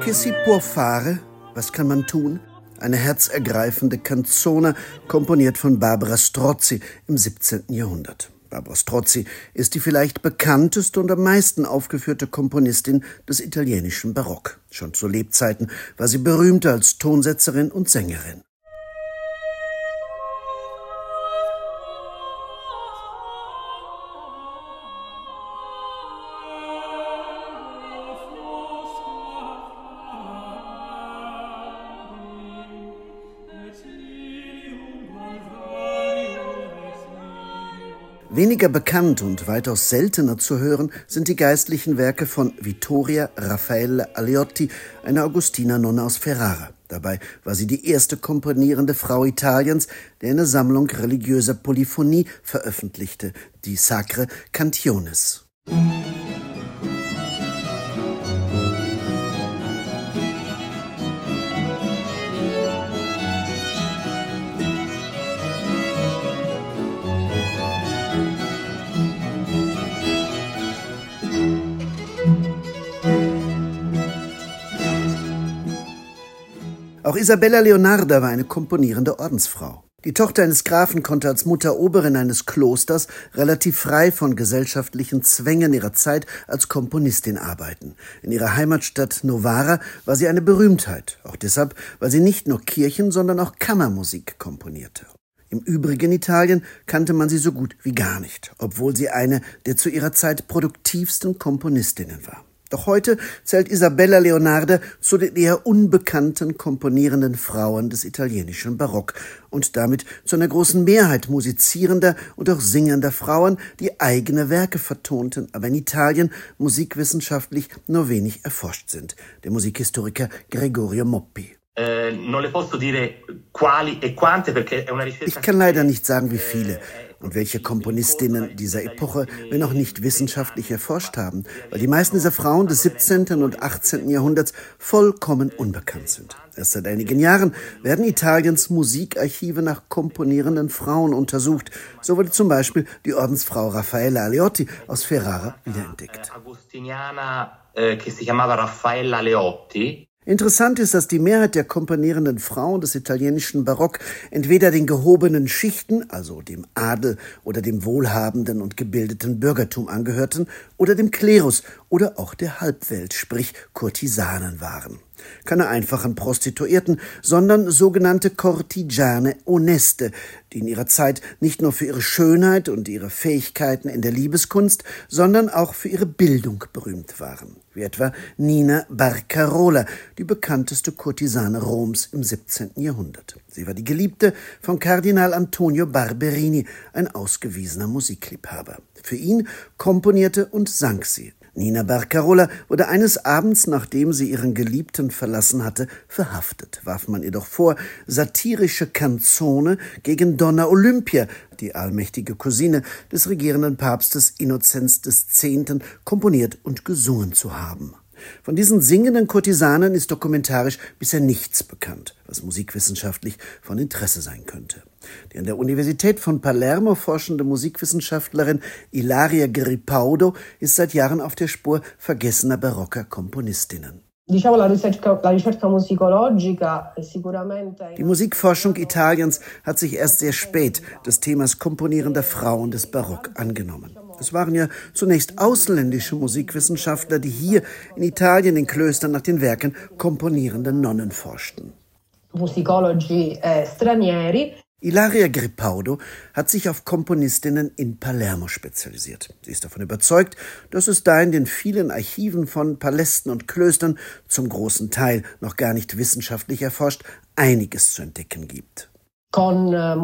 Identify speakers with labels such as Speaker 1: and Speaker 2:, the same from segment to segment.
Speaker 1: Che si può fare? Was kann man tun? Eine herzergreifende Canzone, komponiert von Barbara Strozzi im 17. Jahrhundert. Barbara Strozzi ist die vielleicht bekannteste und am meisten aufgeführte Komponistin des italienischen Barock. Schon zu Lebzeiten war sie berühmter als Tonsetzerin und Sängerin. Weniger bekannt und weitaus seltener zu hören sind die geistlichen Werke von Vittoria Raffaella Aleotti, einer Augustiner-Nonne aus Ferrara. Dabei war sie die erste komponierende Frau Italiens, die eine Sammlung religiöser Polyphonie veröffentlichte, die Sacre Cantiones. Auch Isabella Leonarda war eine komponierende Ordensfrau. Die Tochter eines Grafen konnte als Mutter Oberin eines Klosters relativ frei von gesellschaftlichen Zwängen ihrer Zeit als Komponistin arbeiten. In ihrer Heimatstadt Novara war sie eine Berühmtheit, auch deshalb, weil sie nicht nur Kirchen, sondern auch Kammermusik komponierte. Im übrigen Italien kannte man sie so gut wie gar nicht, obwohl sie eine der zu ihrer Zeit produktivsten Komponistinnen war. Doch heute zählt Isabella Leonarda zu den eher unbekannten komponierenden Frauen des italienischen Barock und damit zu einer großen Mehrheit musizierender und auch singender Frauen, die eigene Werke vertonten, aber in Italien musikwissenschaftlich nur wenig erforscht sind. Der Musikhistoriker Gregorio Moppi.
Speaker 2: Äh, e
Speaker 1: ich kann leider nicht sagen, wie viele und welche Komponistinnen dieser Epoche wir noch nicht wissenschaftlich erforscht haben, weil die meisten dieser Frauen des 17. und 18. Jahrhunderts vollkommen unbekannt sind. Erst seit einigen Jahren werden Italiens Musikarchive nach komponierenden Frauen untersucht. So wurde zum Beispiel die Ordensfrau Raffaella Aleotti aus Ferrara wiederentdeckt.
Speaker 2: Agostiniana, eh, che si chiamava Raffaella Aleotti,
Speaker 1: Interessant ist, dass die Mehrheit der komponierenden Frauen des italienischen Barock entweder den gehobenen Schichten, also dem Adel oder dem wohlhabenden und gebildeten Bürgertum angehörten, oder dem Klerus oder auch der Halbwelt, sprich Kurtisanen waren keine einfachen Prostituierten, sondern sogenannte Cortigiane Honeste, die in ihrer Zeit nicht nur für ihre Schönheit und ihre Fähigkeiten in der Liebeskunst, sondern auch für ihre Bildung berühmt waren, wie etwa Nina Barcarola, die bekannteste Kurtisane Roms im 17. Jahrhundert. Sie war die Geliebte von Kardinal Antonio Barberini, ein ausgewiesener Musikliebhaber. Für ihn komponierte und sang sie Nina Barcarola wurde eines Abends, nachdem sie ihren Geliebten verlassen hatte, verhaftet. Warf man ihr doch vor, satirische Kanzone gegen Donna Olympia, die allmächtige Cousine des regierenden Papstes Innozenz X., komponiert und gesungen zu haben. Von diesen singenden Kurtisanen ist dokumentarisch bisher nichts bekannt, was musikwissenschaftlich von Interesse sein könnte. Die an der Universität von Palermo forschende Musikwissenschaftlerin Ilaria Gripaudo ist seit Jahren auf der Spur vergessener barocker Komponistinnen. Die Musikforschung Italiens hat sich erst sehr spät des Themas komponierender Frauen des Barock angenommen. Es waren ja zunächst ausländische Musikwissenschaftler, die hier in Italien in Klöstern nach den Werken komponierender Nonnen forschten. Musicologi eh, stranieri Ilaria Gripaudo hat sich auf Komponistinnen in Palermo spezialisiert. Sie ist davon überzeugt, dass es da in den vielen Archiven von Palästen und Klöstern, zum großen Teil noch gar nicht wissenschaftlich erforscht, einiges zu entdecken gibt. Con eh,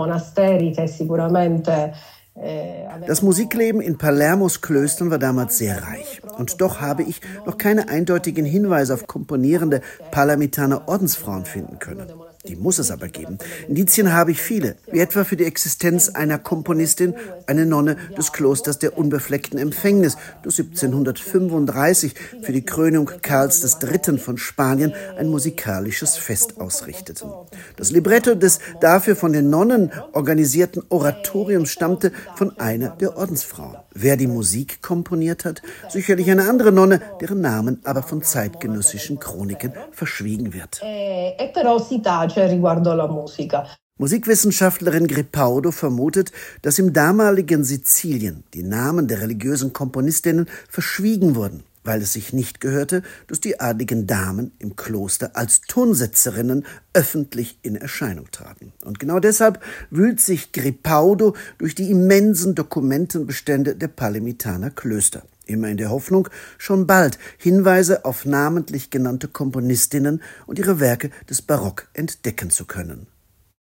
Speaker 1: das Musikleben in Palermos Klöstern war damals sehr reich. Und doch habe ich noch keine eindeutigen Hinweise auf komponierende Palermitaner Ordensfrauen finden können. Die muss es aber geben. Indizien habe ich viele, wie etwa für die Existenz einer Komponistin, eine Nonne des Klosters der unbefleckten Empfängnis, das 1735 für die Krönung Karls III. von Spanien ein musikalisches Fest ausrichteten. Das Libretto des dafür von den Nonnen organisierten Oratoriums stammte von einer der Ordensfrauen. Wer die Musik komponiert hat? Sicherlich eine andere Nonne, deren Namen aber von zeitgenössischen Chroniken verschwiegen wird.
Speaker 3: Musica.
Speaker 1: Musikwissenschaftlerin Gripaudo vermutet, dass im damaligen Sizilien die Namen der religiösen Komponistinnen verschwiegen wurden, weil es sich nicht gehörte, dass die adligen Damen im Kloster als Tonsetzerinnen öffentlich in Erscheinung traten. Und genau deshalb wühlt sich Gripaudo durch die immensen Dokumentenbestände der Palemitaner Klöster immer in der Hoffnung, schon bald Hinweise auf namentlich genannte Komponistinnen und ihre Werke des Barock entdecken zu können.